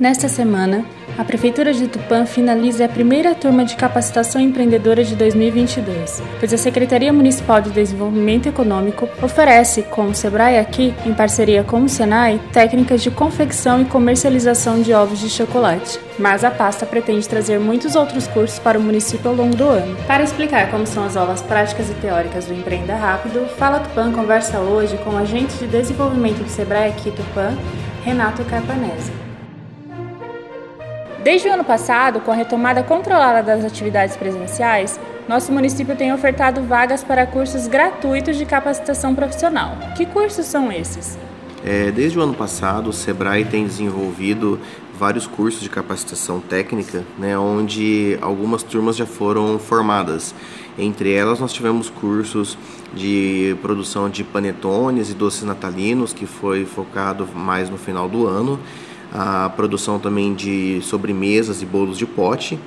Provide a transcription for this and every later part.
Nesta semana, a Prefeitura de Tupã finaliza a primeira turma de capacitação empreendedora de 2022, pois a Secretaria Municipal de Desenvolvimento Econômico oferece, com o Sebrae aqui, em parceria com o Senai, técnicas de confecção e comercialização de ovos de chocolate. Mas a pasta pretende trazer muitos outros cursos para o município ao longo do ano. Para explicar como são as aulas práticas e teóricas do Empreenda Rápido, Fala Tupã conversa hoje com o agente de desenvolvimento do Sebrae aqui Tupã, Renato Carpanese. Desde o ano passado, com a retomada controlada das atividades presenciais, nosso município tem ofertado vagas para cursos gratuitos de capacitação profissional. Que cursos são esses? É, desde o ano passado, o Sebrae tem desenvolvido vários cursos de capacitação técnica, né, onde algumas turmas já foram formadas. Entre elas, nós tivemos cursos de produção de panetones e doces natalinos, que foi focado mais no final do ano a produção também de sobremesas e bolos de pote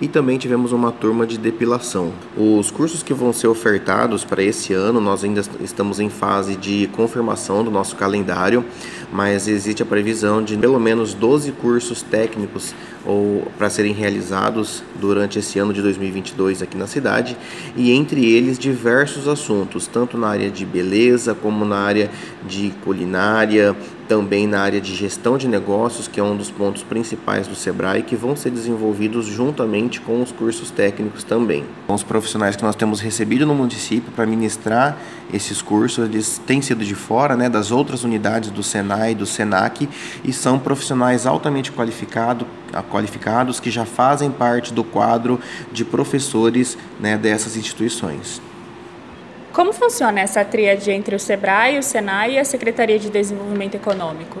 e também tivemos uma turma de depilação. Os cursos que vão ser ofertados para esse ano, nós ainda estamos em fase de confirmação do nosso calendário, mas existe a previsão de pelo menos 12 cursos técnicos ou para serem realizados durante esse ano de 2022 aqui na cidade, e entre eles diversos assuntos, tanto na área de beleza como na área de culinária, também na área de gestão de negócios, que é um dos pontos principais do Sebrae, que vão ser desenvolvidos juntamente com os cursos técnicos também. Os profissionais que nós temos recebido no município para ministrar esses cursos, eles têm sido de fora, né, das outras unidades do Senai do Senac, e são profissionais altamente qualificado, qualificados que já fazem parte do quadro de professores né, dessas instituições. Como funciona essa tríade entre o SEBRAE, o SENAI e a Secretaria de Desenvolvimento Econômico?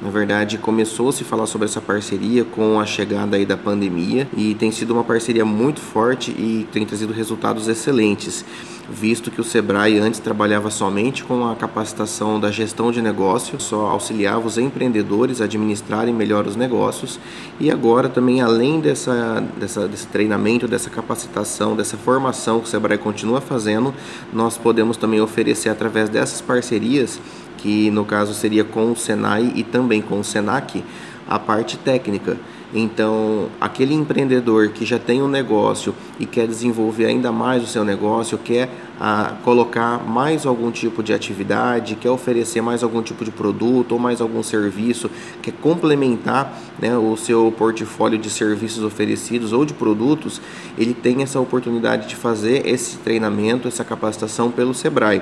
Na verdade, começou a se falar sobre essa parceria com a chegada aí da pandemia e tem sido uma parceria muito forte e tem trazido resultados excelentes visto que o Sebrae antes trabalhava somente com a capacitação da gestão de negócio, só auxiliava os empreendedores a administrarem melhor os negócios, e agora também além dessa, dessa, desse treinamento, dessa capacitação, dessa formação que o Sebrae continua fazendo, nós podemos também oferecer através dessas parcerias, que no caso seria com o Senai e também com o Senac, a parte técnica. Então, aquele empreendedor que já tem um negócio e quer desenvolver ainda mais o seu negócio, quer ah, colocar mais algum tipo de atividade, quer oferecer mais algum tipo de produto ou mais algum serviço, quer complementar né, o seu portfólio de serviços oferecidos ou de produtos, ele tem essa oportunidade de fazer esse treinamento, essa capacitação pelo Sebrae.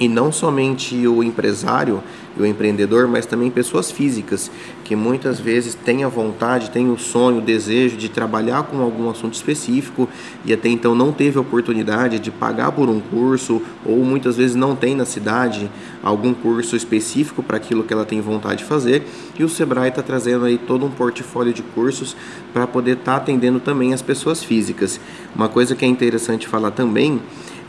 E não somente o empresário e o empreendedor, mas também pessoas físicas que muitas vezes têm a vontade, têm o sonho, o desejo de trabalhar com algum assunto específico e até então não teve a oportunidade de pagar por um curso ou muitas vezes não tem na cidade algum curso específico para aquilo que ela tem vontade de fazer e o Sebrae está trazendo aí todo um portfólio de cursos para poder estar tá atendendo também as pessoas físicas. Uma coisa que é interessante falar também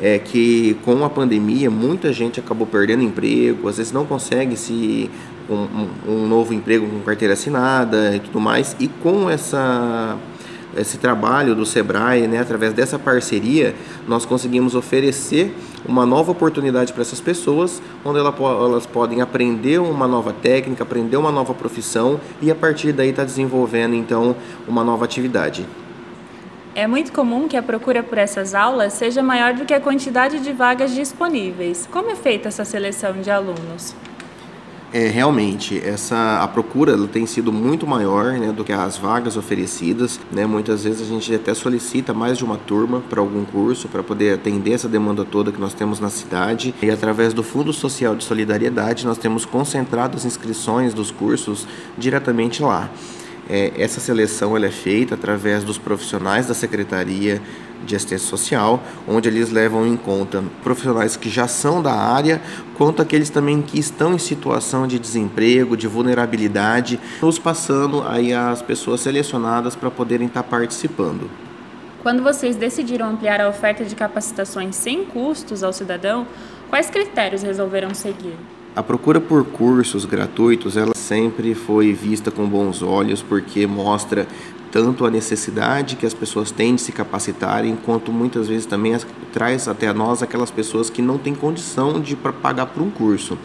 é que com a pandemia muita gente acabou perdendo emprego, às vezes não consegue se um, um novo emprego com carteira assinada e tudo mais, e com essa esse trabalho do Sebrae, né, através dessa parceria, nós conseguimos oferecer uma nova oportunidade para essas pessoas, onde elas podem aprender uma nova técnica, aprender uma nova profissão e a partir daí estar tá desenvolvendo então uma nova atividade. É muito comum que a procura por essas aulas seja maior do que a quantidade de vagas disponíveis. Como é feita essa seleção de alunos? É, realmente, essa, a procura tem sido muito maior né, do que as vagas oferecidas. Né? Muitas vezes a gente até solicita mais de uma turma para algum curso para poder atender essa demanda toda que nós temos na cidade. E através do Fundo Social de Solidariedade, nós temos concentrado as inscrições dos cursos diretamente lá. É, essa seleção ela é feita através dos profissionais da Secretaria de Assistência Social, onde eles levam em conta profissionais que já são da área, quanto aqueles também que estão em situação de desemprego, de vulnerabilidade, nos passando aí as pessoas selecionadas para poderem estar participando. Quando vocês decidiram ampliar a oferta de capacitações sem custos ao cidadão, quais critérios resolveram seguir? A procura por cursos gratuitos, ela sempre foi vista com bons olhos porque mostra tanto a necessidade que as pessoas têm de se capacitarem, quanto muitas vezes também traz até nós aquelas pessoas que não têm condição de pagar por um curso.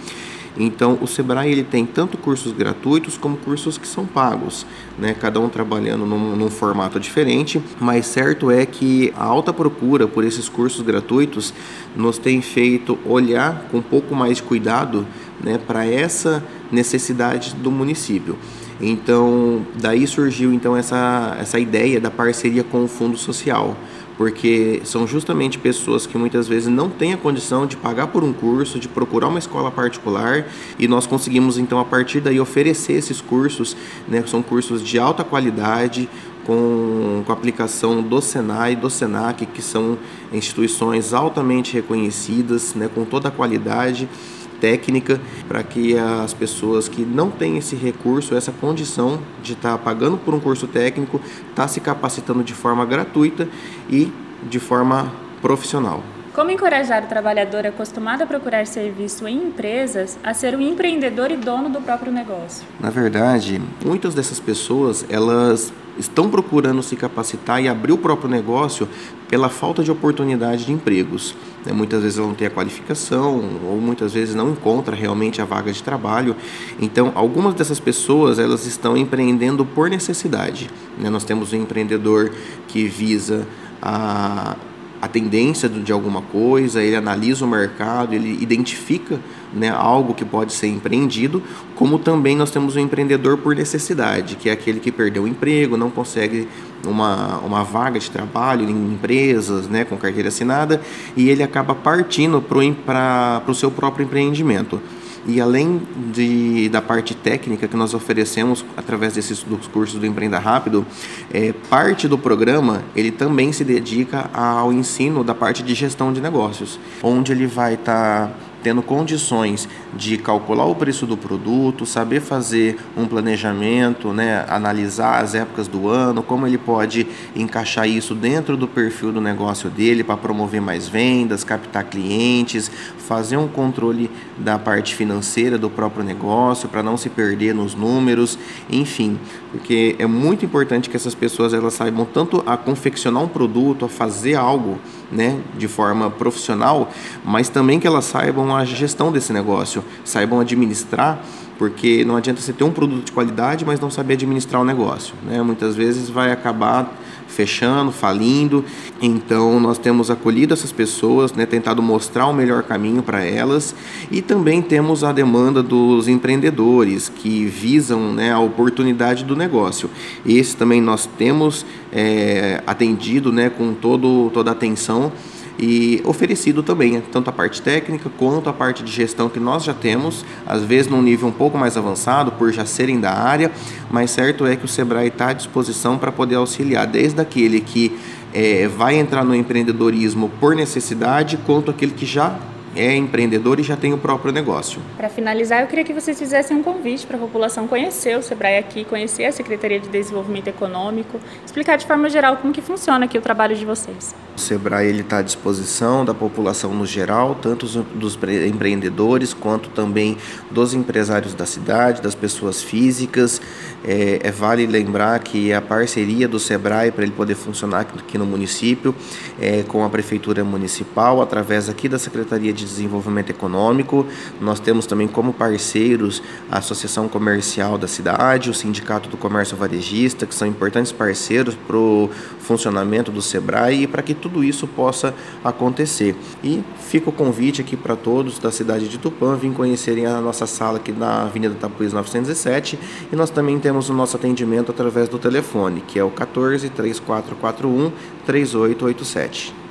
Então, o Sebrae ele tem tanto cursos gratuitos como cursos que são pagos, né? cada um trabalhando num, num formato diferente, mas certo é que a alta procura por esses cursos gratuitos nos tem feito olhar com um pouco mais de cuidado né, para essa necessidade do município. Então, daí surgiu então essa, essa ideia da parceria com o Fundo Social porque são justamente pessoas que muitas vezes não têm a condição de pagar por um curso, de procurar uma escola particular, e nós conseguimos então a partir daí oferecer esses cursos, né, são cursos de alta qualidade, com, com aplicação do Senai do Senac, que são instituições altamente reconhecidas, né, com toda a qualidade técnica para que as pessoas que não têm esse recurso, essa condição de estar tá pagando por um curso técnico, está se capacitando de forma gratuita e de forma profissional. Como encorajar o trabalhador acostumado a procurar serviço em empresas a ser um empreendedor e dono do próprio negócio? Na verdade, muitas dessas pessoas, elas estão procurando se capacitar e abrir o próprio negócio pela falta de oportunidade de empregos. Né, muitas vezes ela não tem a qualificação ou muitas vezes não encontra realmente a vaga de trabalho. Então, algumas dessas pessoas elas estão empreendendo por necessidade. Né? Nós temos um empreendedor que visa a a tendência de alguma coisa, ele analisa o mercado, ele identifica né, algo que pode ser empreendido, como também nós temos o um empreendedor por necessidade, que é aquele que perdeu o emprego, não consegue uma, uma vaga de trabalho em empresas né, com carteira assinada e ele acaba partindo para o seu próprio empreendimento. E além de, da parte técnica que nós oferecemos através desses dos cursos do Empreenda Rápido, é, parte do programa ele também se dedica ao ensino da parte de gestão de negócios, onde ele vai estar tá tendo condições de calcular o preço do produto, saber fazer um planejamento, né, analisar as épocas do ano, como ele pode encaixar isso dentro do perfil do negócio dele para promover mais vendas, captar clientes, fazer um controle da parte financeira do próprio negócio para não se perder nos números, enfim, porque é muito importante que essas pessoas elas saibam tanto a confeccionar um produto, a fazer algo, né, de forma profissional, mas também que elas saibam a gestão desse negócio, saibam administrar, porque não adianta você ter um produto de qualidade, mas não saber administrar o negócio, né? Muitas vezes vai acabar fechando, falindo. Então nós temos acolhido essas pessoas, né, tentado mostrar o melhor caminho para elas e também temos a demanda dos empreendedores que visam né, a oportunidade do negócio. Esse também nós temos é, atendido né, com todo, toda a atenção e oferecido também tanto a parte técnica quanto a parte de gestão que nós já temos, às vezes num nível um pouco mais avançado por já serem da área, mas certo é que o Sebrae está à disposição para poder auxiliar desde aquele que é, vai entrar no empreendedorismo por necessidade, quanto aquele que já é empreendedor e já tem o próprio negócio. Para finalizar, eu queria que vocês fizessem um convite para a população conhecer o Sebrae aqui, conhecer a Secretaria de Desenvolvimento Econômico, explicar de forma geral como que funciona aqui o trabalho de vocês. O Sebrae está à disposição da população no geral, tanto dos empreendedores quanto também dos empresários da cidade, das pessoas físicas. É, é vale lembrar que a parceria do Sebrae para ele poder funcionar aqui no município é com a prefeitura municipal através aqui da Secretaria de Desenvolvimento Econômico. Nós temos também como parceiros a Associação Comercial da cidade, o Sindicato do Comércio Varejista, que são importantes parceiros para o funcionamento do Sebrae e para que tudo isso possa acontecer. E fica o convite aqui para todos da cidade de Tupã vir conhecerem a nossa sala aqui na Avenida Tapuiz 907 e nós também temos o nosso atendimento através do telefone, que é o 14 3441 3887.